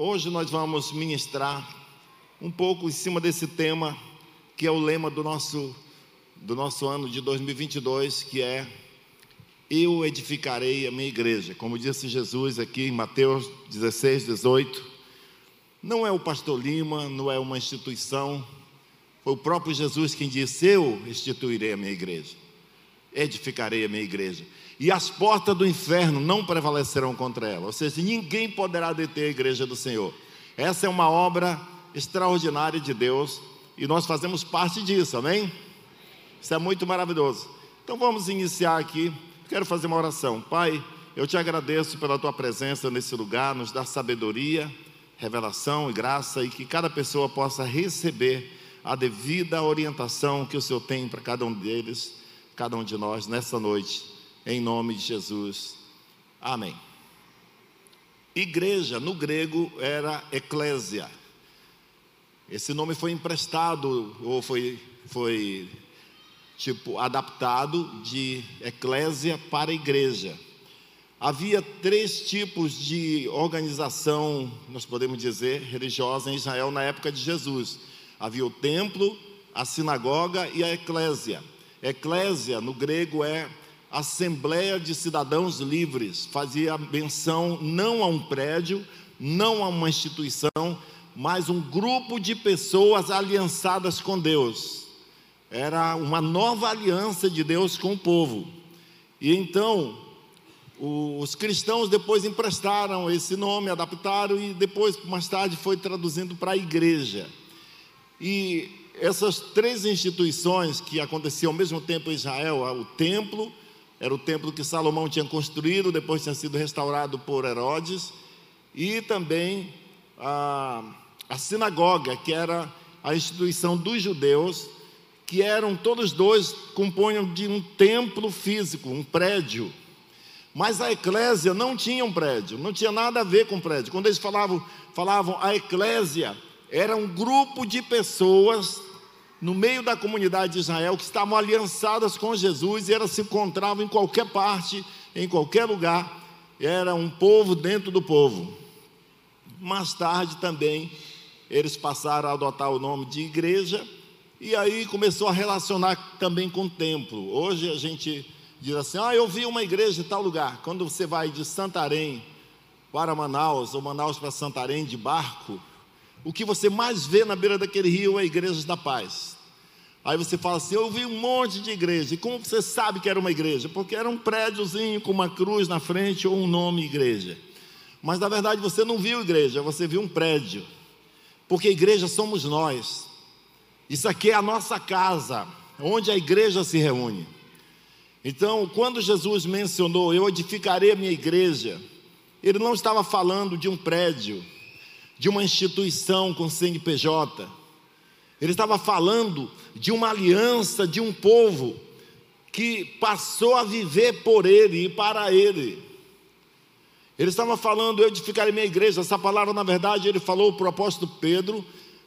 Hoje nós vamos ministrar um pouco em cima desse tema, que é o lema do nosso, do nosso ano de 2022, que é Eu edificarei a minha igreja. Como disse Jesus aqui em Mateus 16, 18. Não é o pastor Lima, não é uma instituição, foi o próprio Jesus quem disse: Eu instituirei a minha igreja, edificarei a minha igreja, e as portas do inferno não prevalecerão contra ela. Ou seja, ninguém poderá deter a igreja do Senhor. Essa é uma obra extraordinária de Deus e nós fazemos parte disso, amém? Isso é muito maravilhoso. Então vamos iniciar aqui. Quero fazer uma oração. Pai, eu te agradeço pela tua presença nesse lugar, nos dá sabedoria, revelação e graça e que cada pessoa possa receber a devida orientação que o Senhor tem para cada um deles, cada um de nós nessa noite, em nome de Jesus. Amém. Igreja, no grego, era eclésia. Esse nome foi emprestado ou foi, foi tipo adaptado de eclésia para igreja. Havia três tipos de organização, nós podemos dizer, religiosa em Israel na época de Jesus. Havia o templo, a sinagoga e a eclésia. Eclésia, no grego, é Assembleia de Cidadãos Livres. Fazia menção não a um prédio, não a uma instituição, mas um grupo de pessoas aliançadas com Deus. Era uma nova aliança de Deus com o povo. E então, os cristãos depois emprestaram esse nome, adaptaram e depois, mais tarde, foi traduzindo para a igreja. E essas três instituições que aconteciam ao mesmo tempo em Israel, o templo, era o templo que Salomão tinha construído, depois tinha sido restaurado por Herodes, e também a, a sinagoga, que era a instituição dos judeus, que eram todos dois, compunham de um templo físico, um prédio. Mas a eclésia não tinha um prédio, não tinha nada a ver com prédio. Quando eles falavam, falavam a eclésia, era um grupo de pessoas no meio da comunidade de Israel que estavam aliançadas com Jesus e elas se encontravam em qualquer parte, em qualquer lugar, era um povo dentro do povo. Mais tarde também eles passaram a adotar o nome de igreja e aí começou a relacionar também com o templo. Hoje a gente diz assim: "Ah, eu vi uma igreja em tal lugar". Quando você vai de Santarém para Manaus ou Manaus para Santarém de barco, o que você mais vê na beira daquele rio é igrejas da paz. Aí você fala assim: eu vi um monte de igreja. E como você sabe que era uma igreja? Porque era um prédiozinho com uma cruz na frente ou um nome igreja. Mas na verdade você não viu igreja, você viu um prédio. Porque igreja somos nós. Isso aqui é a nossa casa, onde a igreja se reúne. Então, quando Jesus mencionou, eu edificarei a minha igreja, ele não estava falando de um prédio, de uma instituição com CNPJ. Ele estava falando de uma aliança, de um povo que passou a viver por ele e para ele. Ele estava falando, eu edificarei minha igreja. Essa palavra, na verdade, ele falou o apóstolo Pedro,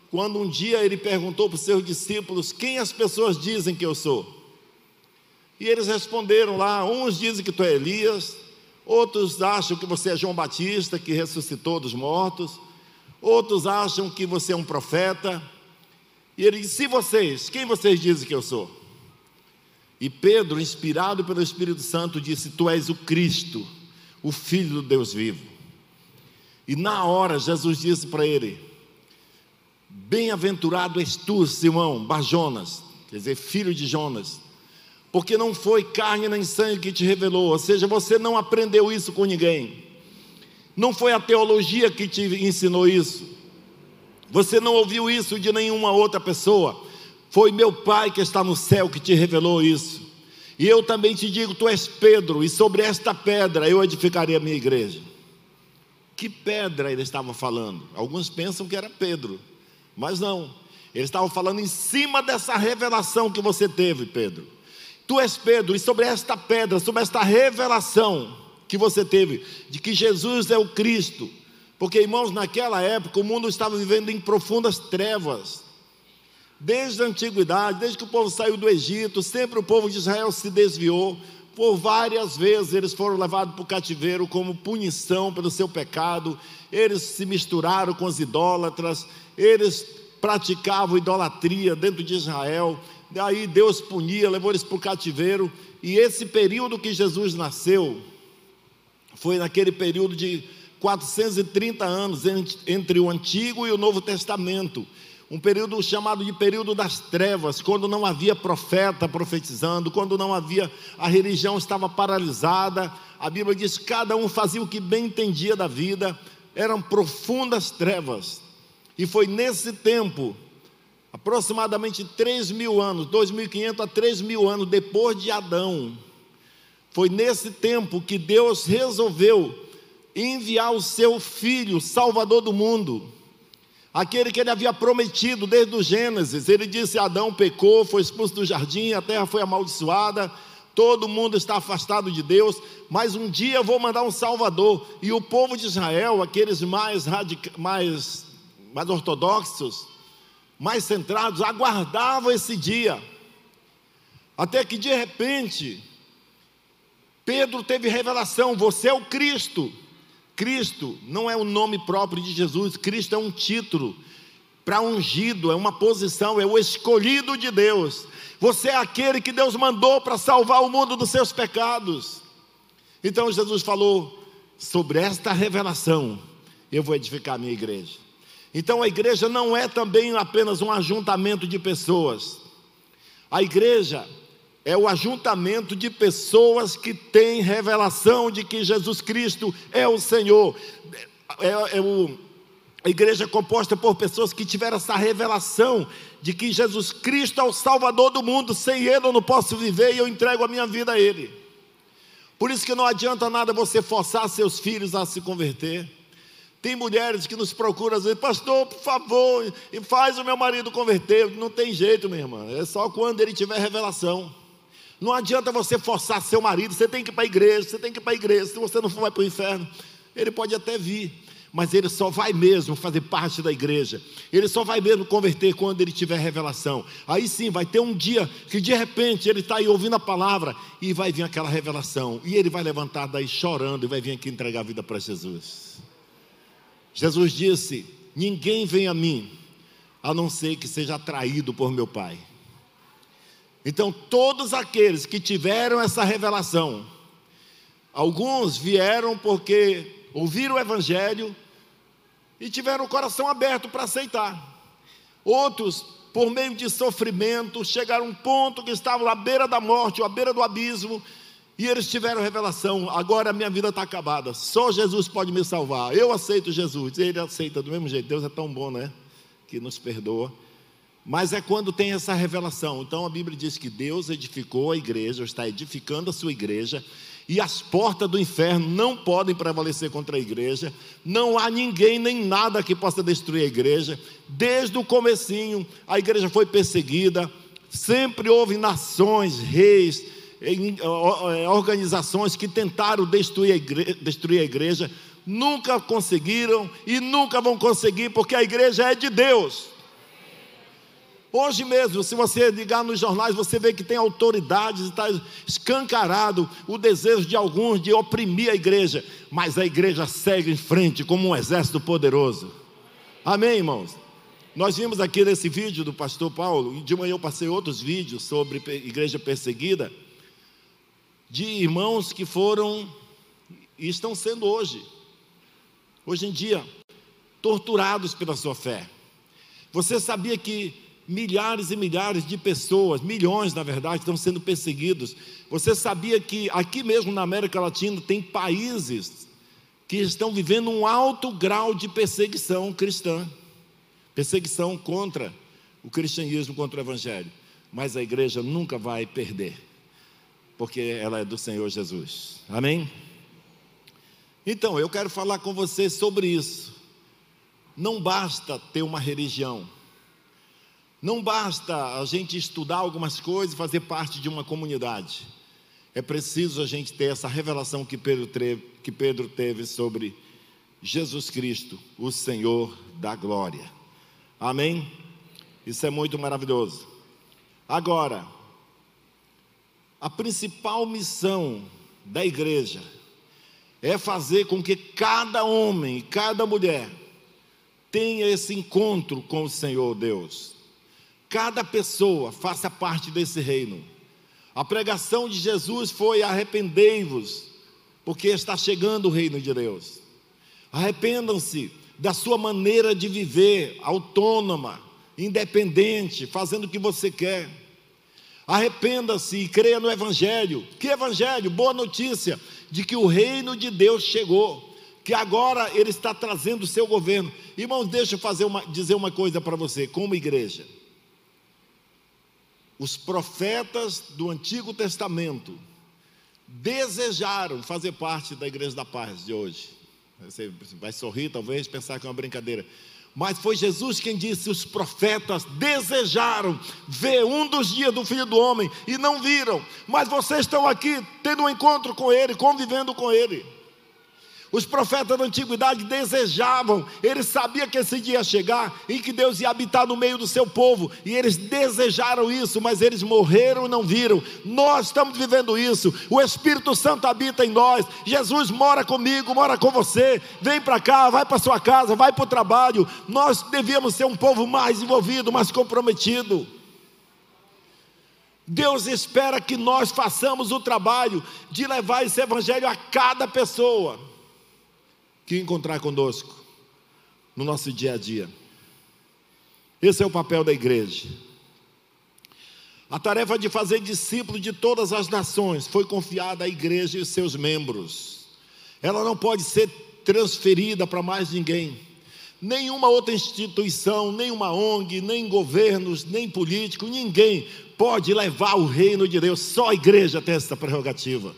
quando um dia ele perguntou para os seus discípulos: Quem as pessoas dizem que eu sou? E eles responderam lá: uns dizem que tu é Elias, outros acham que você é João Batista, que ressuscitou dos mortos outros acham que você é um profeta. E ele disse: Se vocês, quem vocês dizem que eu sou? E Pedro, inspirado pelo Espírito Santo, disse: Tu és o Cristo, o Filho do Deus vivo. E na hora Jesus disse para ele: Bem-aventurado és tu, Simão, Bajonas, quer dizer, filho de Jonas, porque não foi carne nem sangue que te revelou, ou seja, você não aprendeu isso com ninguém não foi a teologia que te ensinou isso. Você não ouviu isso de nenhuma outra pessoa. Foi meu Pai que está no céu que te revelou isso. E eu também te digo: tu és Pedro, e sobre esta pedra eu edificarei a minha igreja. Que pedra ele estava falando? Alguns pensam que era Pedro, mas não. Ele estava falando em cima dessa revelação que você teve, Pedro. Tu és Pedro, e sobre esta pedra, sobre esta revelação, que você teve de que Jesus é o Cristo. Porque, irmãos, naquela época o mundo estava vivendo em profundas trevas. Desde a antiguidade, desde que o povo saiu do Egito, sempre o povo de Israel se desviou, Por várias vezes eles foram levados para o cativeiro como punição pelo seu pecado, eles se misturaram com os idólatras, eles praticavam idolatria dentro de Israel, daí Deus punia, levou eles para o cativeiro, e esse período que Jesus nasceu, foi naquele período de 430 anos entre o Antigo e o Novo Testamento. Um período chamado de período das trevas, quando não havia profeta profetizando, quando não havia, a religião estava paralisada, a Bíblia diz que cada um fazia o que bem entendia da vida, eram profundas trevas, e foi nesse tempo, aproximadamente 3 mil anos, 2.500 a 3 mil anos depois de Adão, foi nesse tempo que Deus resolveu enviar o seu Filho, Salvador do mundo, aquele que ele havia prometido desde o Gênesis. Ele disse: Adão pecou, foi expulso do jardim, a terra foi amaldiçoada, todo mundo está afastado de Deus, mas um dia eu vou mandar um Salvador. E o povo de Israel, aqueles mais, radica, mais, mais ortodoxos, mais centrados, aguardavam esse dia. Até que de repente, Pedro teve revelação: você é o Cristo. Cristo não é o nome próprio de Jesus, Cristo é um título para ungido, é uma posição, é o escolhido de Deus. Você é aquele que Deus mandou para salvar o mundo dos seus pecados. Então Jesus falou: sobre esta revelação, eu vou edificar a minha igreja. Então a igreja não é também apenas um ajuntamento de pessoas. A igreja é o ajuntamento de pessoas que têm revelação de que Jesus Cristo é o Senhor. É, é o, a igreja é composta por pessoas que tiveram essa revelação de que Jesus Cristo é o Salvador do mundo, sem Ele eu não posso viver e eu entrego a minha vida a Ele. Por isso que não adianta nada você forçar seus filhos a se converter. Tem mulheres que nos procuram às vezes, pastor, por favor, faz o meu marido converter. Não tem jeito, minha irmã, é só quando ele tiver revelação. Não adianta você forçar seu marido, você tem que ir para a igreja, você tem que ir para a igreja, se você não for, vai para o inferno. Ele pode até vir, mas ele só vai mesmo fazer parte da igreja. Ele só vai mesmo converter quando ele tiver revelação. Aí sim, vai ter um dia que de repente ele está aí ouvindo a palavra e vai vir aquela revelação. E ele vai levantar daí chorando e vai vir aqui entregar a vida para Jesus. Jesus disse: Ninguém vem a mim, a não ser que seja atraído por meu Pai. Então, todos aqueles que tiveram essa revelação, alguns vieram porque ouviram o Evangelho e tiveram o coração aberto para aceitar. Outros, por meio de sofrimento, chegaram a um ponto que estavam à beira da morte, ou à beira do abismo, e eles tiveram revelação: agora a minha vida está acabada, só Jesus pode me salvar. Eu aceito Jesus, ele aceita do mesmo jeito. Deus é tão bom, né? Que nos perdoa. Mas é quando tem essa revelação. Então a Bíblia diz que Deus edificou a igreja, está edificando a sua igreja, e as portas do inferno não podem prevalecer contra a igreja. Não há ninguém nem nada que possa destruir a igreja. Desde o comecinho, a igreja foi perseguida. Sempre houve nações, reis, organizações que tentaram destruir a igreja, destruir a igreja. Nunca conseguiram e nunca vão conseguir, porque a igreja é de Deus. Hoje mesmo, se você ligar nos jornais, você vê que tem autoridades, está escancarado o desejo de alguns de oprimir a igreja, mas a igreja segue em frente como um exército poderoso. Amém, irmãos? Nós vimos aqui nesse vídeo do pastor Paulo, e de manhã eu passei outros vídeos sobre igreja perseguida, de irmãos que foram e estão sendo hoje, hoje em dia, torturados pela sua fé. Você sabia que milhares e milhares de pessoas, milhões na verdade, estão sendo perseguidos. Você sabia que aqui mesmo na América Latina tem países que estão vivendo um alto grau de perseguição cristã perseguição contra o cristianismo, contra o evangelho. Mas a igreja nunca vai perder, porque ela é do Senhor Jesus. Amém? Então, eu quero falar com você sobre isso. Não basta ter uma religião não basta a gente estudar algumas coisas e fazer parte de uma comunidade. É preciso a gente ter essa revelação que Pedro, teve, que Pedro teve sobre Jesus Cristo, o Senhor da glória. Amém? Isso é muito maravilhoso. Agora, a principal missão da igreja é fazer com que cada homem cada mulher tenha esse encontro com o Senhor Deus. Cada pessoa faça parte desse reino. A pregação de Jesus foi: arrependei-vos, porque está chegando o reino de Deus. Arrependam-se da sua maneira de viver, autônoma, independente, fazendo o que você quer. Arrependa-se e creia no Evangelho. Que Evangelho? Boa notícia de que o reino de Deus chegou, que agora Ele está trazendo o seu governo. Irmãos, deixa eu fazer uma, dizer uma coisa para você, como igreja. Os profetas do Antigo Testamento desejaram fazer parte da Igreja da Paz de hoje. Você vai sorrir, talvez, pensar que é uma brincadeira. Mas foi Jesus quem disse: os profetas desejaram ver um dos dias do Filho do Homem e não viram. Mas vocês estão aqui tendo um encontro com Ele, convivendo com Ele. Os profetas da antiguidade desejavam, eles sabiam que esse dia ia chegar e que Deus ia habitar no meio do seu povo, e eles desejaram isso, mas eles morreram e não viram. Nós estamos vivendo isso. O Espírito Santo habita em nós. Jesus mora comigo, mora com você. Vem para cá, vai para sua casa, vai para o trabalho. Nós devíamos ser um povo mais envolvido, mais comprometido. Deus espera que nós façamos o trabalho de levar esse evangelho a cada pessoa que encontrar conosco no nosso dia a dia. Esse é o papel da igreja. A tarefa de fazer discípulo de todas as nações foi confiada à igreja e seus membros. Ela não pode ser transferida para mais ninguém. Nenhuma outra instituição, nenhuma ONG, nem governos, nem político, ninguém pode levar o reino de Deus. Só a igreja tem essa prerrogativa.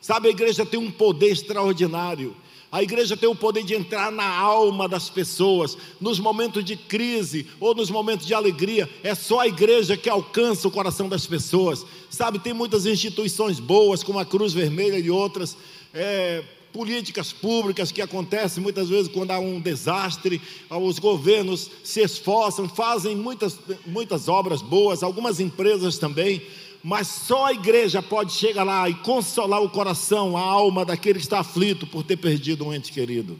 Sabe, a igreja tem um poder extraordinário. A igreja tem o poder de entrar na alma das pessoas, nos momentos de crise ou nos momentos de alegria. É só a igreja que alcança o coração das pessoas. Sabe, tem muitas instituições boas, como a Cruz Vermelha e outras. É, políticas públicas que acontecem muitas vezes quando há um desastre, os governos se esforçam, fazem muitas, muitas obras boas, algumas empresas também, mas só a igreja pode chegar lá e consolar o coração, a alma daquele que está aflito por ter perdido um ente querido.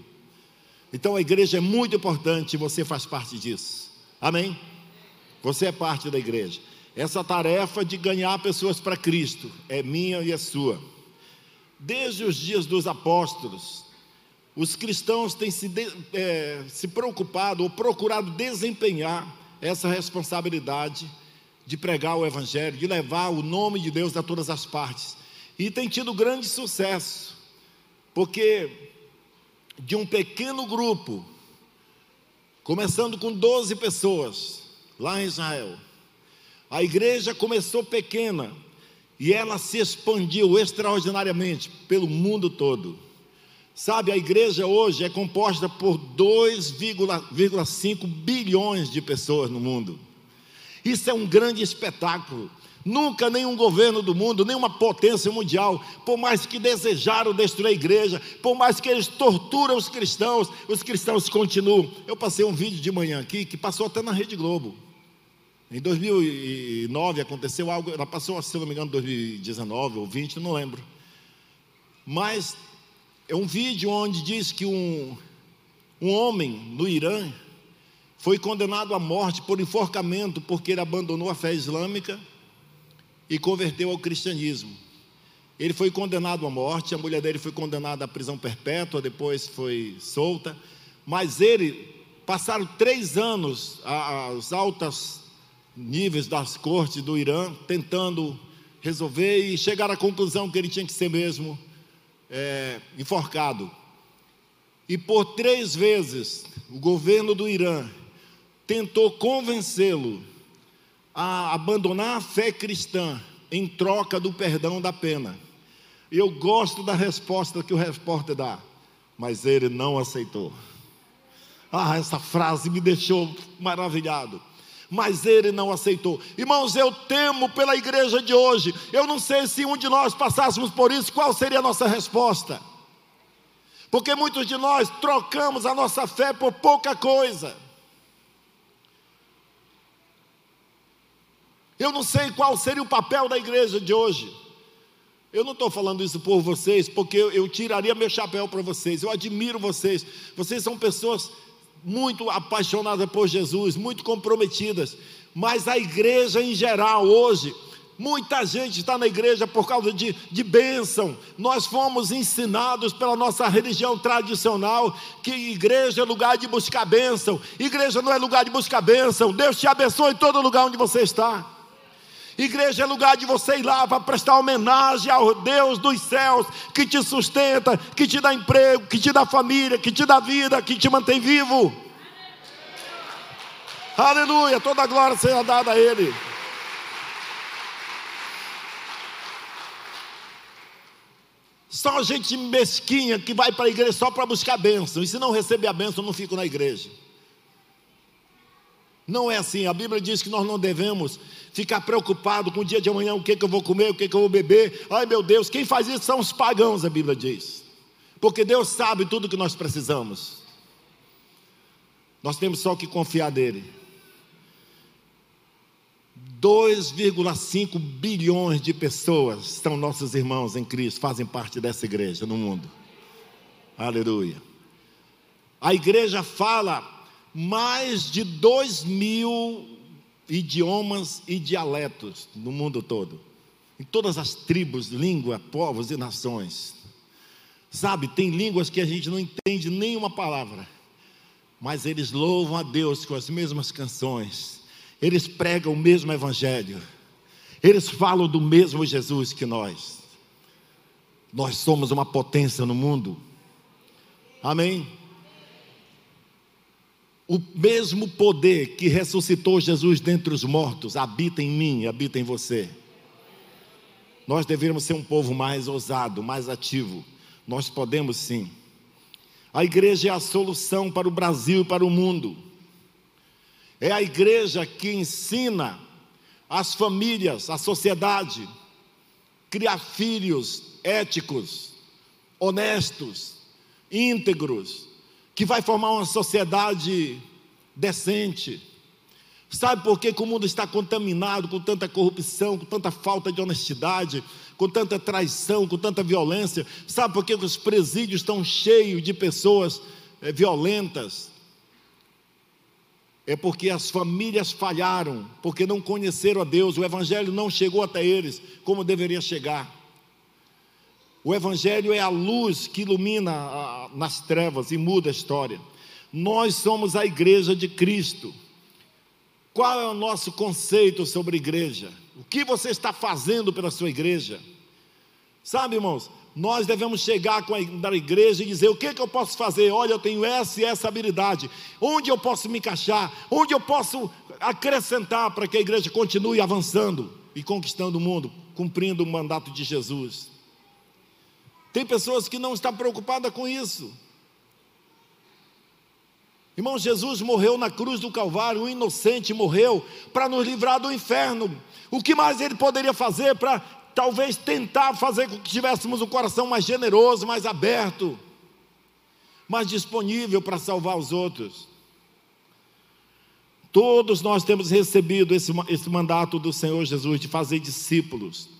Então a igreja é muito importante e você faz parte disso. Amém? Você é parte da igreja. Essa tarefa de ganhar pessoas para Cristo é minha e é sua. Desde os dias dos apóstolos, os cristãos têm se, de, é, se preocupado ou procurado desempenhar essa responsabilidade de pregar o Evangelho, de levar o nome de Deus a todas as partes. E tem tido grande sucesso, porque de um pequeno grupo, começando com 12 pessoas, lá em Israel, a igreja começou pequena e ela se expandiu extraordinariamente pelo mundo todo. Sabe, a igreja hoje é composta por 2,5 bilhões de pessoas no mundo. Isso é um grande espetáculo. Nunca nenhum governo do mundo, nenhuma potência mundial, por mais que desejaram destruir a igreja, por mais que eles torturam os cristãos, os cristãos continuam. Eu passei um vídeo de manhã aqui que passou até na Rede Globo. Em 2009 aconteceu algo, ela passou, se não me engano, 2019 ou 20, não lembro. Mas é um vídeo onde diz que um, um homem no Irã foi condenado à morte por enforcamento porque ele abandonou a fé islâmica e converteu ao cristianismo. Ele foi condenado à morte, a mulher dele foi condenada à prisão perpétua, depois foi solta, mas ele passaram três anos aos altos níveis das cortes do Irã tentando resolver e chegar à conclusão que ele tinha que ser mesmo é, enforcado. E por três vezes o governo do Irã tentou convencê-lo a abandonar a fé cristã em troca do perdão da pena. E eu gosto da resposta que o repórter dá, mas ele não aceitou. Ah, essa frase me deixou maravilhado. Mas ele não aceitou. Irmãos, eu temo pela igreja de hoje. Eu não sei se um de nós passássemos por isso, qual seria a nossa resposta? Porque muitos de nós trocamos a nossa fé por pouca coisa. Eu não sei qual seria o papel da igreja de hoje. Eu não estou falando isso por vocês, porque eu, tiraria meu chapéu para vocês. Eu admiro vocês. Vocês são pessoas muito apaixonadas por Jesus, muito comprometidas. Mas a igreja em geral hoje Muita gente está na igreja por causa de, de bênção. Nós fomos ensinados pela nossa religião tradicional que igreja é lugar de buscar bênção. Igreja não é lugar de buscar bênção. Deus te abençoe em todo lugar onde você está. Igreja é lugar de você ir lá para prestar homenagem ao Deus dos céus que te sustenta, que te dá emprego, que te dá família, que te dá vida, que te mantém vivo. Aleluia, toda a glória seja dada a Ele. Só gente mesquinha que vai para a igreja só para buscar bênção. E se não receber a bênção, não fico na igreja. Não é assim. A Bíblia diz que nós não devemos ficar preocupados com o dia de amanhã, o que, que eu vou comer, o que, que eu vou beber. Ai meu Deus, quem faz isso são os pagãos, a Bíblia diz. Porque Deus sabe tudo que nós precisamos. Nós temos só que confiar nele. 2,5 bilhões de pessoas são nossos irmãos em Cristo, fazem parte dessa igreja no mundo. Aleluia. A igreja fala mais de 2 mil idiomas e dialetos no mundo todo, em todas as tribos, línguas, povos e nações. Sabe, tem línguas que a gente não entende nenhuma palavra, mas eles louvam a Deus com as mesmas canções eles pregam o mesmo Evangelho, eles falam do mesmo Jesus que nós. Nós somos uma potência no mundo, amém? O mesmo poder que ressuscitou Jesus dentre os mortos habita em mim, habita em você. Nós deveríamos ser um povo mais ousado, mais ativo. Nós podemos sim. A igreja é a solução para o Brasil e para o mundo. É a igreja que ensina as famílias, a sociedade, criar filhos éticos, honestos, íntegros, que vai formar uma sociedade decente. Sabe por que, que o mundo está contaminado com tanta corrupção, com tanta falta de honestidade, com tanta traição, com tanta violência? Sabe por que, que os presídios estão cheios de pessoas é, violentas? é porque as famílias falharam, porque não conheceram a Deus, o Evangelho não chegou até eles como deveria chegar. O Evangelho é a luz que ilumina a, nas trevas e muda a história. Nós somos a igreja de Cristo. Qual é o nosso conceito sobre igreja? O que você está fazendo pela sua igreja? Sabe, irmãos, nós devemos chegar com a, na igreja e dizer: o que, que eu posso fazer? Olha, eu tenho essa e essa habilidade. Onde eu posso me encaixar? Onde eu posso acrescentar para que a igreja continue avançando e conquistando o mundo, cumprindo o mandato de Jesus? Tem pessoas que não estão preocupadas com isso. Irmão, Jesus morreu na cruz do Calvário, o inocente morreu para nos livrar do inferno. O que mais ele poderia fazer para talvez tentar fazer com que tivéssemos um coração mais generoso, mais aberto, mais disponível para salvar os outros. Todos nós temos recebido esse, esse mandato do Senhor Jesus de fazer discípulos.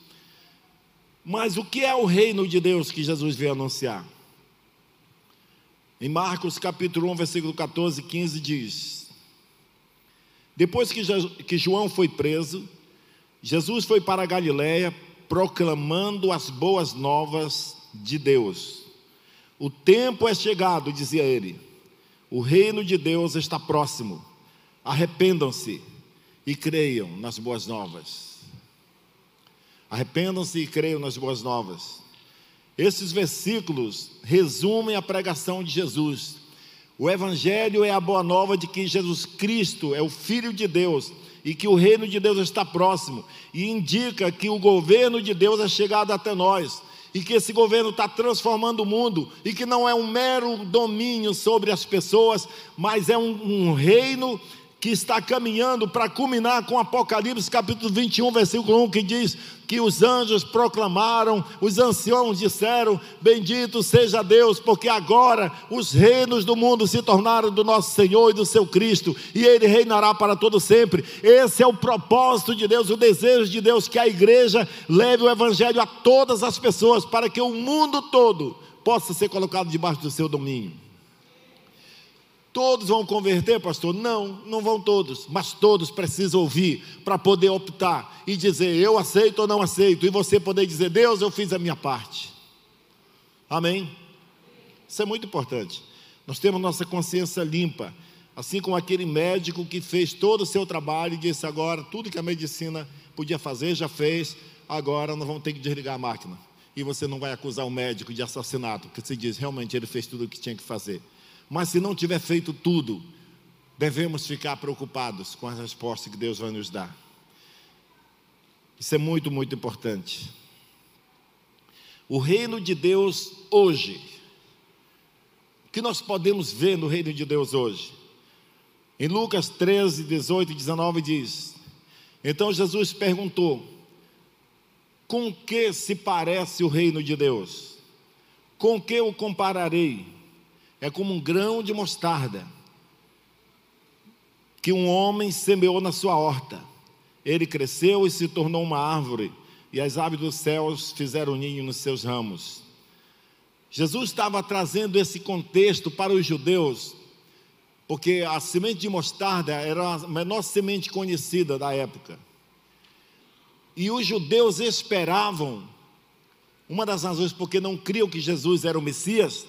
Mas o que é o reino de Deus que Jesus veio anunciar? Em Marcos capítulo 1, versículo 14 e 15 diz: Depois que, João foi preso, Jesus foi para a Galiléia proclamando as boas novas de Deus. O tempo é chegado, dizia ele. O reino de Deus está próximo. Arrependam-se e creiam nas boas novas. Arrependam-se e creiam nas boas novas. Esses versículos resumem a pregação de Jesus. O Evangelho é a boa nova de que Jesus Cristo é o Filho de Deus e que o reino de Deus está próximo, e indica que o governo de Deus é chegado até nós, e que esse governo está transformando o mundo, e que não é um mero domínio sobre as pessoas, mas é um, um reino que está caminhando para culminar com Apocalipse capítulo 21, versículo 1, que diz que os anjos proclamaram, os anciãos disseram: Bendito seja Deus, porque agora os reinos do mundo se tornaram do nosso Senhor e do seu Cristo, e ele reinará para todo sempre. Esse é o propósito de Deus, o desejo de Deus que a igreja leve o evangelho a todas as pessoas, para que o mundo todo possa ser colocado debaixo do seu domínio. Todos vão converter, pastor? Não, não vão todos, mas todos precisam ouvir para poder optar e dizer eu aceito ou não aceito, e você poder dizer Deus, eu fiz a minha parte. Amém? Isso é muito importante. Nós temos nossa consciência limpa, assim como aquele médico que fez todo o seu trabalho e disse agora tudo que a medicina podia fazer já fez, agora nós vamos ter que desligar a máquina. E você não vai acusar o médico de assassinato, porque você diz realmente ele fez tudo o que tinha que fazer. Mas se não tiver feito tudo, devemos ficar preocupados com a resposta que Deus vai nos dar. Isso é muito, muito importante. O reino de Deus hoje. O que nós podemos ver no reino de Deus hoje? Em Lucas 13, 18 e 19 diz: Então Jesus perguntou: Com que se parece o reino de Deus? Com que o compararei? É como um grão de mostarda que um homem semeou na sua horta. Ele cresceu e se tornou uma árvore, e as aves dos céus fizeram ninho nos seus ramos. Jesus estava trazendo esse contexto para os judeus, porque a semente de mostarda era a menor semente conhecida da época. E os judeus esperavam, uma das razões porque não criam que Jesus era o Messias,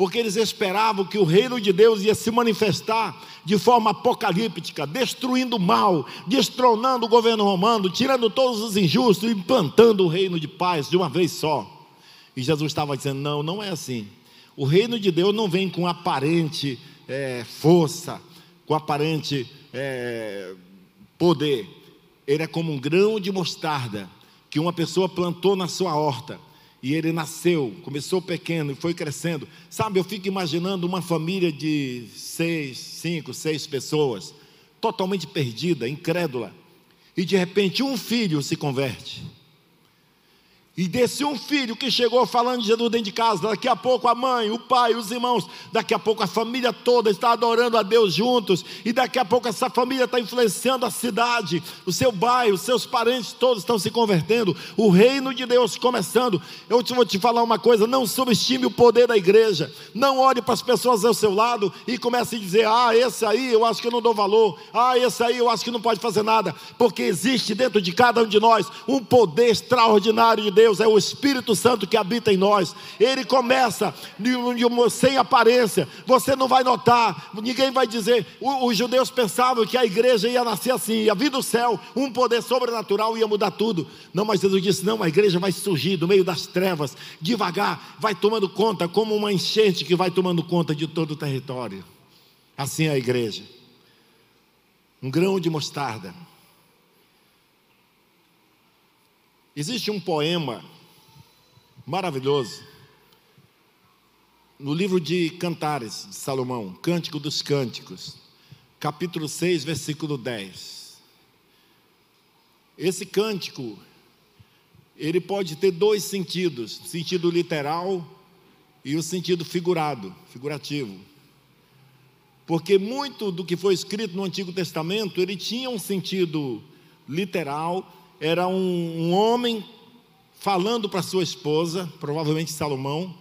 porque eles esperavam que o reino de Deus ia se manifestar de forma apocalíptica, destruindo o mal, destronando o governo romano, tirando todos os injustos implantando o reino de paz de uma vez só. E Jesus estava dizendo: não, não é assim. O reino de Deus não vem com aparente é, força, com aparente é, poder. Ele é como um grão de mostarda que uma pessoa plantou na sua horta e ele nasceu, começou pequeno e foi crescendo. Sabe, eu fico imaginando uma família de seis, cinco, seis pessoas, totalmente perdida, incrédula. E de repente um filho se converte. E desse um filho que chegou falando de Jesus dentro de casa, daqui a pouco a mãe, o pai, os irmãos, daqui a pouco a família toda está adorando a Deus juntos, e daqui a pouco essa família está influenciando a cidade, o seu bairro, os seus parentes todos estão se convertendo, o reino de Deus começando. Eu vou te falar uma coisa: não subestime o poder da igreja, não olhe para as pessoas ao seu lado e comece a dizer: ah, esse aí eu acho que não dou valor, ah, esse aí eu acho que não pode fazer nada, porque existe dentro de cada um de nós um poder extraordinário de Deus Deus, é o Espírito Santo que habita em nós. Ele começa de, de, sem aparência, você não vai notar, ninguém vai dizer. O, os judeus pensavam que a igreja ia nascer assim, ia vir do céu, um poder sobrenatural ia mudar tudo. Não, mas Jesus disse: não, a igreja vai surgir do meio das trevas, devagar, vai tomando conta, como uma enchente que vai tomando conta de todo o território. Assim é a igreja. Um grão de mostarda Existe um poema maravilhoso no livro de Cantares de Salomão, Cântico dos Cânticos, capítulo 6, versículo 10. Esse cântico, ele pode ter dois sentidos, sentido literal e o sentido figurado, figurativo. Porque muito do que foi escrito no Antigo Testamento, ele tinha um sentido literal era um, um homem falando para sua esposa, provavelmente Salomão,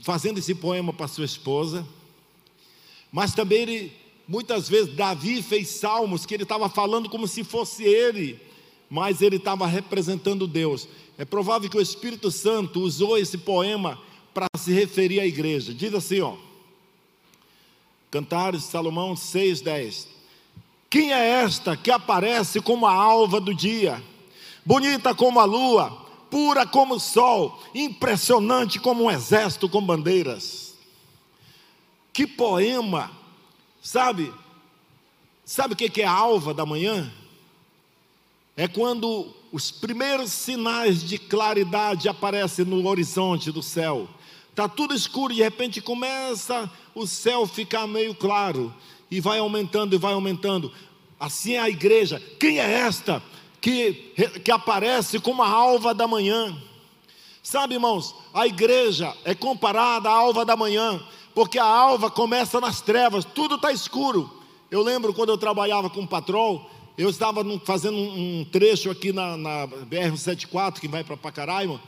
fazendo esse poema para sua esposa, mas também ele, muitas vezes Davi fez salmos que ele estava falando como se fosse ele, mas ele estava representando Deus. É provável que o Espírito Santo usou esse poema para se referir à igreja. Diz assim, ó. Cantares Salomão 6:10. Quem é esta que aparece como a alva do dia, bonita como a lua, pura como o sol, impressionante como um exército com bandeiras? Que poema, sabe? Sabe o que é a alva da manhã? É quando os primeiros sinais de claridade aparecem no horizonte do céu. Está tudo escuro e de repente começa o céu ficar meio claro e vai aumentando e vai aumentando. Assim é a igreja. Quem é esta que, que aparece como a alva da manhã? Sabe, irmãos, a igreja é comparada à alva da manhã, porque a alva começa nas trevas, tudo está escuro. Eu lembro quando eu trabalhava com patrol, eu estava fazendo um trecho aqui na, na BR-174, que vai para Pacaraima,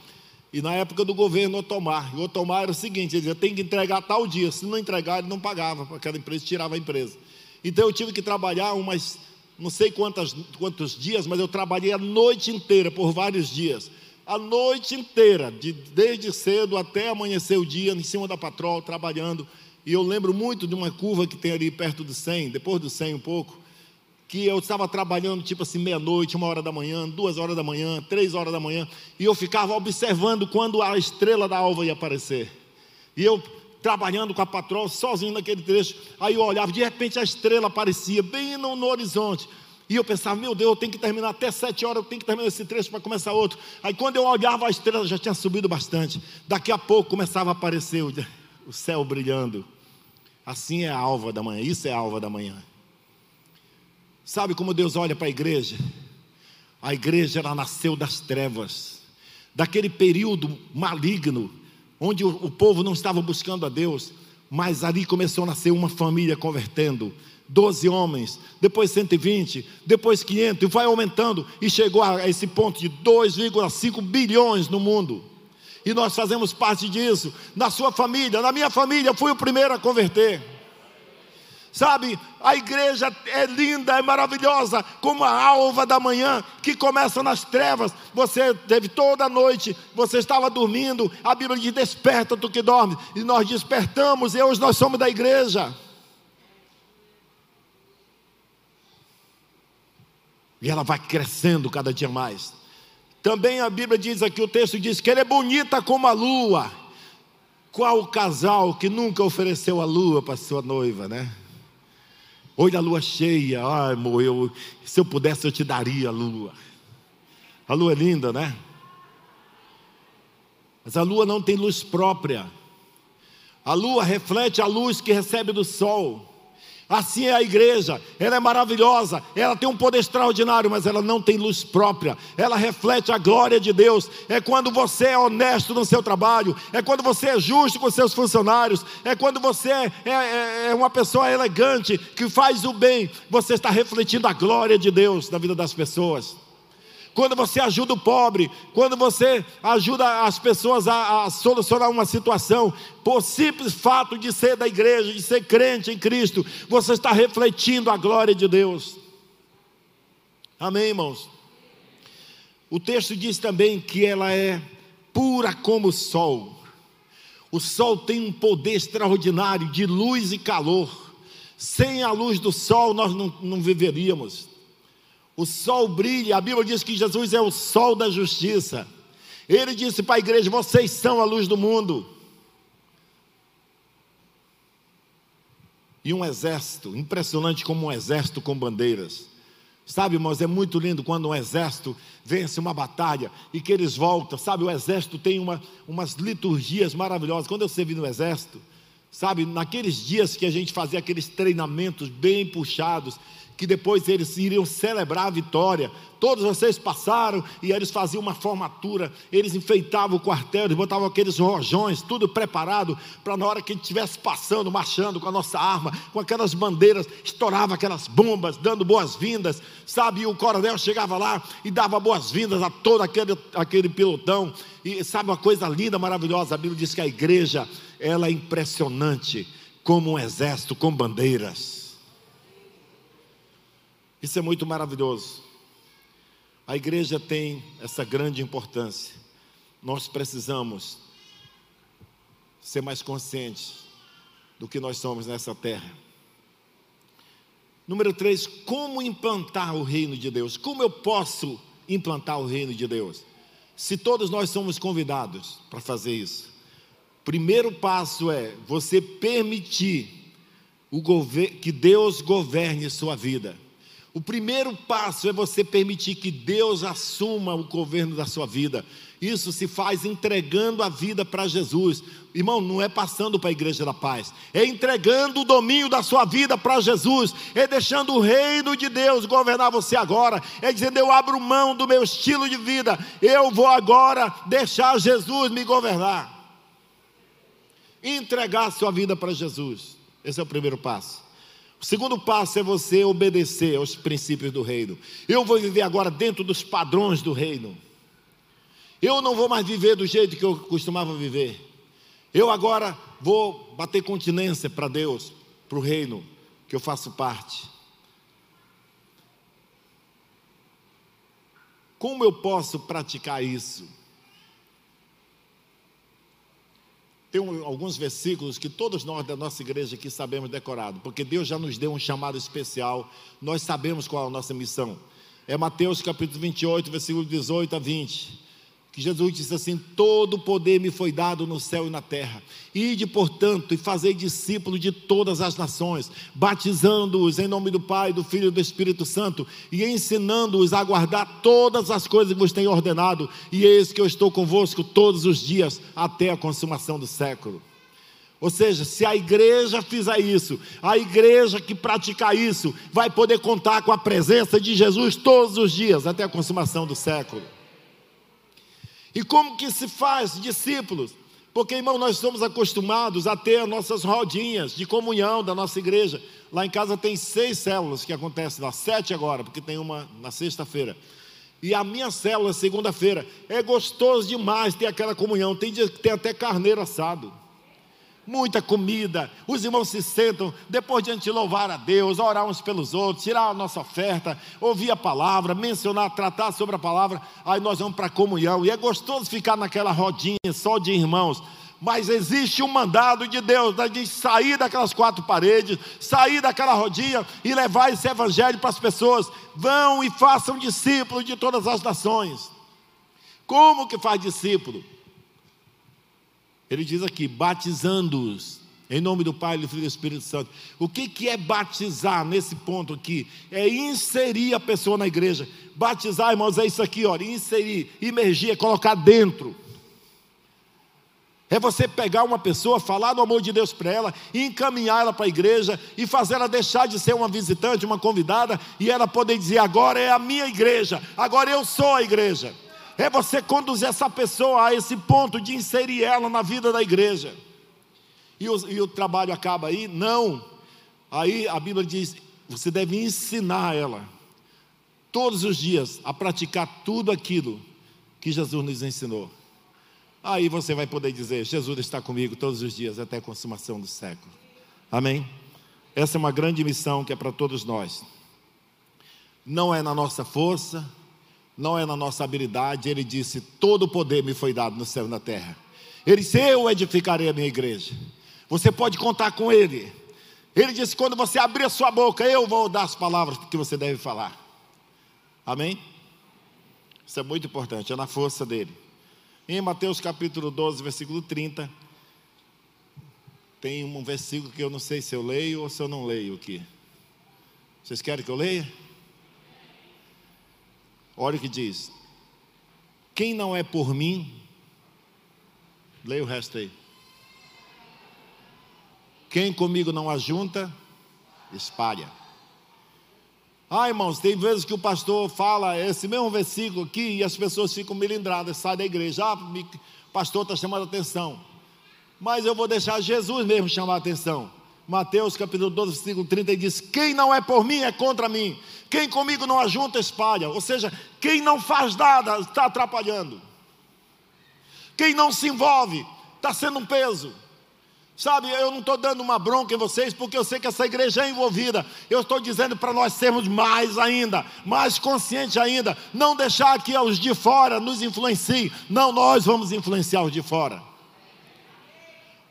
e na época do governo Otomar, o Otomar era o seguinte: ele dizia, tem que entregar tal dia, se não entregar, ele não pagava para aquela empresa, tirava a empresa. Então eu tive que trabalhar umas, não sei quantas, quantos dias, mas eu trabalhei a noite inteira, por vários dias. A noite inteira, de, desde cedo até amanhecer o dia, em cima da patrol, trabalhando. E eu lembro muito de uma curva que tem ali perto do 100, depois do 100 um pouco, que eu estava trabalhando tipo assim, meia-noite, uma hora da manhã, duas horas da manhã, três horas da manhã, e eu ficava observando quando a estrela da alva ia aparecer. E eu trabalhando com a patroa, sozinho naquele trecho, aí eu olhava, de repente a estrela aparecia bem no, no horizonte. E eu pensava, meu Deus, eu tenho que terminar até sete horas, eu tenho que terminar esse trecho para começar outro. Aí quando eu olhava a estrela já tinha subido bastante. Daqui a pouco começava a aparecer o, o céu brilhando. Assim é a alva da manhã, isso é a alva da manhã. Sabe como Deus olha para a igreja? A igreja ela nasceu das trevas, daquele período maligno, onde o, povo não estava buscando a Deus, mas ali começou a nascer uma família convertendo. Doze homens, depois 120, depois 500, e vai aumentando, e chegou a esse ponto de 2,5 bilhões no mundo. E nós fazemos parte disso. Na sua família, na minha família, fui o primeiro a converter. Sabe, a igreja é linda, é maravilhosa, como a alva da manhã que começa nas trevas. Você teve toda a noite, você estava dormindo. A Bíblia diz: Desperta tu que dorme. E nós despertamos, e hoje nós somos da igreja. E ela vai crescendo cada dia mais. Também a Bíblia diz aqui, o texto diz que ela é bonita como a lua. Qual casal que nunca ofereceu a lua para sua noiva, né? Olha a lua cheia, ai amor, eu, se eu pudesse eu te daria a lua. A lua é linda, né? Mas a lua não tem luz própria. A lua reflete a luz que recebe do sol. Assim é a igreja, ela é maravilhosa, ela tem um poder extraordinário, mas ela não tem luz própria, ela reflete a glória de Deus. É quando você é honesto no seu trabalho, é quando você é justo com seus funcionários, é quando você é, é, é uma pessoa elegante que faz o bem, você está refletindo a glória de Deus na vida das pessoas quando você ajuda o pobre, quando você ajuda as pessoas a, a, solucionar uma situação, por simples fato de ser da igreja, de ser crente em Cristo, você está refletindo a glória de Deus. Amém, irmãos? O texto diz também que ela é pura como o sol. O sol tem um poder extraordinário de luz e calor. Sem a luz do sol nós não, não viveríamos. O sol brilha, a Bíblia diz que Jesus é o sol da justiça. Ele disse para a igreja: vocês são a luz do mundo. E um exército, impressionante como um exército com bandeiras. Sabe, irmãos, é muito lindo quando um exército vence uma batalha e que eles voltam. Sabe, o exército tem uma, umas liturgias maravilhosas. Quando eu servi no exército, sabe, naqueles dias que a gente fazia aqueles treinamentos bem puxados, que depois eles iriam celebrar a vitória. Todos vocês passaram e eles faziam uma formatura, eles enfeitavam o quartel, eles botavam aqueles rojões, tudo preparado para na hora que a gente estivesse passando, marchando com a nossa arma, com aquelas bandeiras, estourava aquelas bombas, dando boas-vindas, sabe? E o coronel chegava lá e dava boas-vindas a todo aquele, aquele pilotão. E sabe uma coisa linda, maravilhosa? A Bíblia diz que a igreja, ela é impressionante, como um exército com bandeiras. Isso é muito maravilhoso. A igreja tem essa grande importância. Nós precisamos ser mais conscientes do que nós somos nessa terra. Número três, como implantar o reino de Deus? Como eu posso implantar o reino de Deus? Se todos nós somos convidados para fazer isso, primeiro passo é você permitir que Deus governe sua vida. O primeiro passo é você permitir que Deus assuma o governo da sua vida. Isso se faz entregando a vida para Jesus. Irmão, não é passando para a igreja da paz, é entregando o domínio da sua vida para Jesus, é deixando o reino de Deus governar você agora, é dizendo: eu abro mão do meu estilo de vida, eu vou agora deixar Jesus me governar. Entregar a sua vida para Jesus, esse é o primeiro passo. O segundo passo é você obedecer aos princípios do reino. Eu vou viver agora dentro dos padrões do reino. Eu não vou mais viver do jeito que eu costumava viver. Eu agora vou bater continência para Deus, para o reino que eu faço parte. Como eu posso praticar isso? Tem um, alguns versículos que todos nós da nossa igreja aqui sabemos decorado, porque Deus já nos deu um chamado especial, nós sabemos qual é a nossa missão. É Mateus capítulo 28, versículo 18 a 20 que Jesus disse assim: Todo poder me foi dado no céu e na terra. Ide, portanto, e fazei discípulos de todas as nações, batizando-os em nome do Pai, do Filho e do Espírito Santo, e ensinando-os a guardar todas as coisas que vos tenho ordenado. E eis que eu estou convosco todos os dias, até a consumação do século. Ou seja, se a igreja fizer isso, a igreja que praticar isso, vai poder contar com a presença de Jesus todos os dias, até a consumação do século. E como que se faz discípulos? Porque, irmão, nós estamos acostumados a ter nossas rodinhas de comunhão da nossa igreja. Lá em casa tem seis células que acontecem lá, sete agora, porque tem uma na sexta-feira. E a minha célula, segunda-feira, é gostoso demais ter aquela comunhão. Tem dia que tem até carneiro assado muita comida, os irmãos se sentam, depois de a gente louvar a Deus, orar uns pelos outros, tirar a nossa oferta, ouvir a palavra, mencionar, tratar sobre a palavra, aí nós vamos para a comunhão, e é gostoso ficar naquela rodinha só de irmãos, mas existe um mandado de Deus, né, de sair daquelas quatro paredes, sair daquela rodinha e levar esse evangelho para as pessoas, vão e façam discípulos de todas as nações, como que faz discípulo? Ele diz aqui: batizando-os em nome do Pai, do Filho e do Espírito Santo. O que, que é batizar nesse ponto aqui? É inserir a pessoa na igreja. Batizar, irmãos, é isso aqui, ó, inserir, imergir, é colocar dentro. É você pegar uma pessoa, falar do amor de Deus para ela, encaminhar ela para a igreja e fazer ela deixar de ser uma visitante, uma convidada, e ela poder dizer: agora é a minha igreja, agora eu sou a igreja é você conduzir essa pessoa a esse ponto de inserir ela na vida da igreja. E o, e o trabalho acaba aí? Não. Aí a Bíblia diz: você deve ensinar ela, todos os dias, a praticar tudo aquilo que Jesus nos ensinou. Aí você vai poder dizer: Jesus está comigo todos os dias até a consumação do século. Amém? Essa é uma grande missão que é para todos nós. Não é na nossa força, não é na nossa habilidade. Ele disse: Todo o poder me foi dado no céu e na terra. Ele disse: Eu edificarei a minha igreja. Você pode contar com ele. Ele disse: Quando você abrir a sua boca, eu vou dar as palavras que você deve falar. Amém? Isso é muito importante, é na força dele. Em Mateus capítulo 12, versículo 30, tem um versículo que eu não sei se eu leio ou se eu não leio aqui. Vocês querem que eu leia? Olha o que diz: Quem não é por mim, leia o resto aí. Quem comigo não ajunta, espalha. Ah, irmãos, tem vezes que o pastor fala esse mesmo versículo aqui e as pessoas ficam melindradas, saem da igreja. Ah, o pastor está chamando a atenção. Mas eu vou deixar Jesus mesmo chamar a atenção. Mateus capítulo 12, versículo 30 diz: Quem não é por mim é contra mim. Quem comigo não ajunta, espalha. Ou seja, quem não faz nada está atrapalhando. Quem não se envolve está sendo um peso. Sabe, eu não estou dando uma bronca em vocês, porque eu sei que essa igreja é envolvida. Eu estou dizendo para nós sermos mais ainda, mais conscientes ainda. Não deixar que os de fora nos influenciem. Não, nós vamos influenciar os de fora.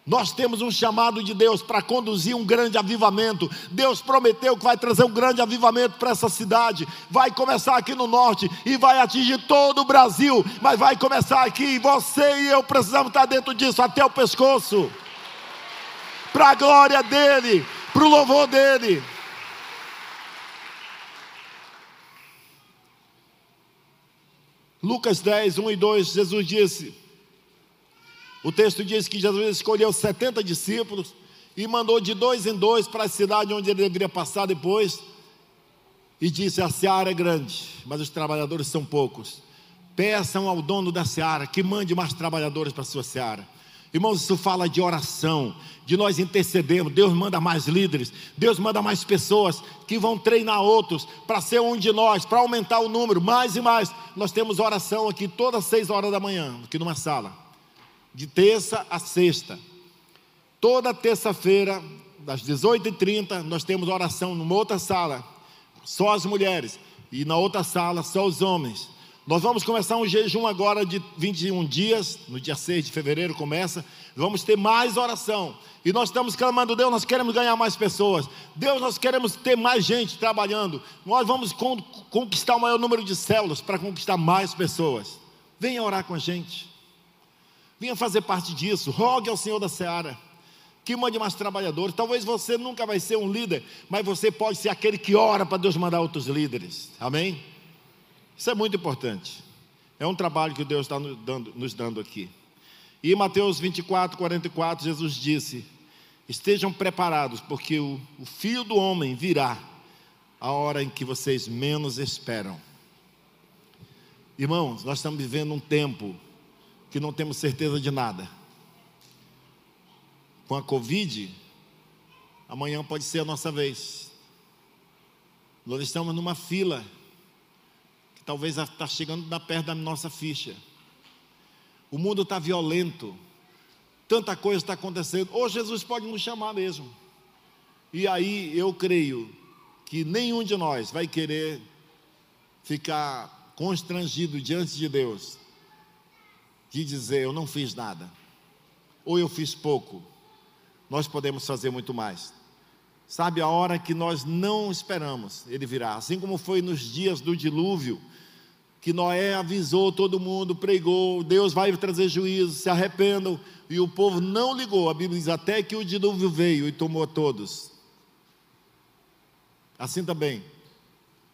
Nós temos um chamado de Deus para conduzir um grande avivamento. Deus prometeu que vai trazer um grande avivamento para essa cidade. Vai começar aqui no norte e vai atingir todo o Brasil, mas vai começar aqui. Você e eu precisamos estar dentro disso até o pescoço. Para a glória dele, para o louvor dele. Lucas 10, 1 e 2, Jesus disse: o texto diz que Jesus escolheu 70 discípulos e mandou de dois em dois para a cidade onde ele deveria passar depois. E disse: A seara é grande, mas os trabalhadores são poucos. Peçam ao dono da seara que mande mais trabalhadores para a sua seara. Irmãos, isso fala de oração, de nós intercedermos. Deus manda mais líderes, Deus manda mais pessoas que vão treinar outros para ser um de nós, para aumentar o número, mais e mais. Nós temos oração aqui todas as seis horas da manhã, aqui numa sala, de terça a sexta. Toda terça-feira, das 18h30, nós temos oração numa outra sala, só as mulheres, e na outra sala, só os homens. Nós vamos começar um jejum agora de 21 dias, no dia 6 de fevereiro começa. Vamos ter mais oração. E nós estamos clamando, Deus, nós queremos ganhar mais pessoas. Deus, nós queremos ter mais gente trabalhando. Nós vamos conquistar o maior número de células para conquistar mais pessoas. Venha orar com a gente. Venha fazer parte disso. Rogue ao Senhor da Seara que mande mais trabalhadores. Talvez você nunca vai ser um líder, mas você pode ser aquele que ora para Deus mandar outros líderes. Amém? Isso é muito importante. É um trabalho que Deus está nos dando, aqui. E em Mateus 24, 44, Jesus disse: Estejam preparados, porque o, o filho do homem virá a hora em que vocês menos esperam. Irmãos, nós estamos vivendo um tempo que não temos certeza de nada. Com a Covid, amanhã pode ser a nossa vez. Nós estamos numa fila talvez está chegando da perto da nossa ficha. O mundo está violento, tanta coisa está acontecendo. Ou Jesus pode nos chamar mesmo. E aí eu creio que nenhum de nós vai querer ficar constrangido diante de Deus de dizer eu não fiz nada, ou eu fiz pouco. Nós podemos fazer muito mais. Sabe, a hora que nós não esperamos, ele virá. Assim como foi nos dias do dilúvio, que Noé avisou todo mundo, pregou, Deus vai trazer juízo, se arrependam, e o povo não ligou. A Bíblia diz até que o dilúvio veio e tomou todos. Assim também,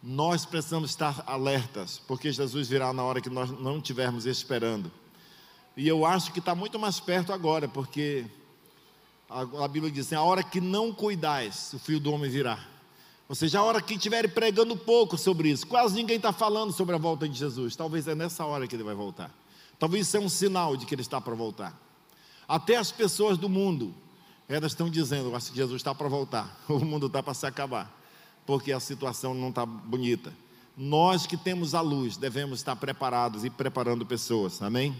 nós precisamos estar alertas, porque Jesus virá na hora que nós não estivermos esperando. E eu acho que está muito mais perto agora, porque a, a Bíblia diz assim: a hora que não cuidais, o filho do homem virá. Ou seja, a hora que estiverem pregando pouco sobre isso, quase ninguém está falando sobre a volta de Jesus. Talvez é nessa hora que ele vai voltar. Talvez isso é um sinal de que ele está para voltar. Até as pessoas do mundo, elas estão dizendo: acho que Jesus está para voltar, o mundo está para se acabar, porque a situação não está bonita. Nós que temos a luz devemos estar preparados e preparando pessoas, amém?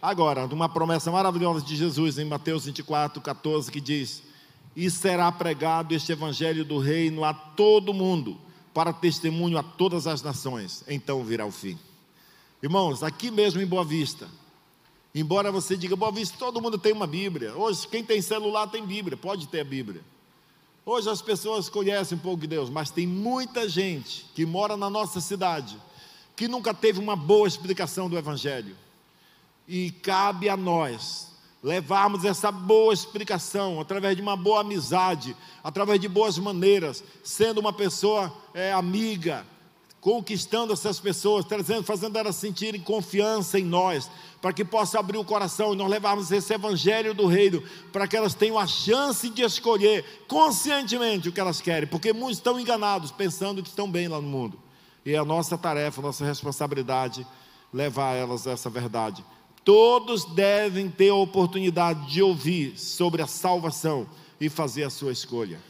Agora, uma promessa maravilhosa de Jesus em Mateus 24, 14, que diz: e será pregado este evangelho do reino a todo mundo, para testemunho a todas as nações. Então virá o fim. Irmãos, aqui mesmo em Boa Vista, embora você diga, Boa Vista, todo mundo tem uma Bíblia. Hoje, quem tem celular tem Bíblia, pode ter a Bíblia. Hoje as pessoas conhecem um pouco de Deus, mas tem muita gente que mora na nossa cidade que nunca teve uma boa explicação do Evangelho. E cabe a nós levarmos essa boa explicação, através de uma boa amizade, através de boas maneiras, sendo uma pessoa é, amiga, conquistando essas pessoas, trazendo, fazendo elas sentirem confiança em nós, para que possa abrir o coração e nós levarmos esse evangelho do reino, para que elas tenham a chance de escolher conscientemente o que elas querem, porque muitos estão enganados, pensando que estão bem lá no mundo. E é a nossa tarefa, a nossa responsabilidade levar elas a essa verdade. Todos devem ter a oportunidade de ouvir sobre a salvação e fazer a sua escolha.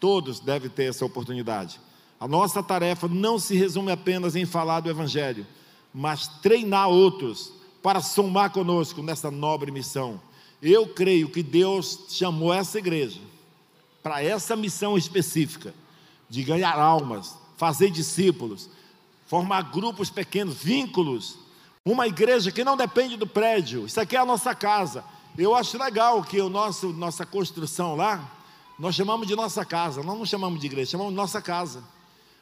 Todos devem ter essa oportunidade. A nossa tarefa não se resume apenas em falar do Evangelho, mas treinar outros para somar conosco nessa nobre missão. Eu creio que Deus chamou essa igreja para essa missão específica de ganhar almas, fazer discípulos, formar grupos pequenos, vínculos uma igreja que não depende do prédio. Isso aqui é a nossa casa. Eu acho legal que o nosso nossa construção lá, nós chamamos de nossa casa. Nós não chamamos de igreja, chamamos de nossa casa.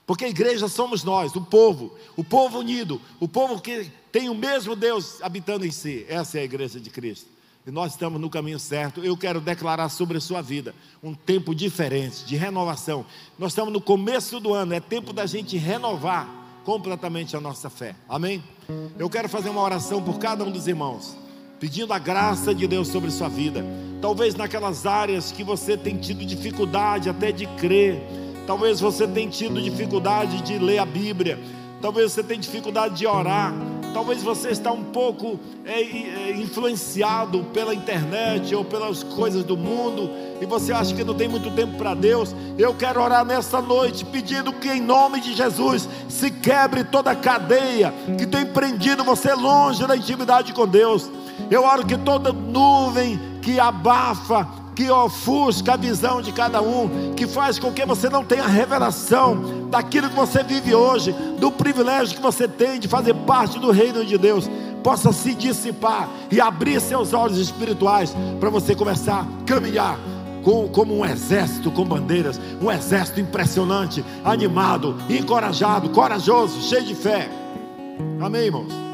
Porque a igreja somos nós, o povo, o povo unido, o povo que tem o mesmo Deus habitando em si. Essa é a igreja de Cristo. E nós estamos no caminho certo. Eu quero declarar sobre a sua vida um tempo diferente, de renovação. Nós estamos no começo do ano, é tempo da gente renovar completamente a nossa fé. Amém? Eu quero fazer uma oração por cada um dos irmãos, pedindo a graça de Deus sobre sua vida. Talvez naquelas áreas que você tem tido dificuldade até de crer, talvez você tenha tido dificuldade de ler a Bíblia, talvez você tenha dificuldade de orar. Talvez você está um pouco é, é, influenciado pela internet ou pelas coisas do mundo e você acha que não tem muito tempo para Deus. Eu quero orar nessa noite pedindo que em nome de Jesus se quebre toda a cadeia que tem prendido você longe da intimidade com Deus. Eu oro que toda nuvem que abafa que ofusca a visão de cada um, que faz com que você não tenha revelação daquilo que você vive hoje, do privilégio que você tem de fazer parte do reino de Deus, possa se dissipar e abrir seus olhos espirituais para você começar a caminhar com, como um exército com bandeiras, um exército impressionante, animado, encorajado, corajoso, cheio de fé. Amém, irmãos?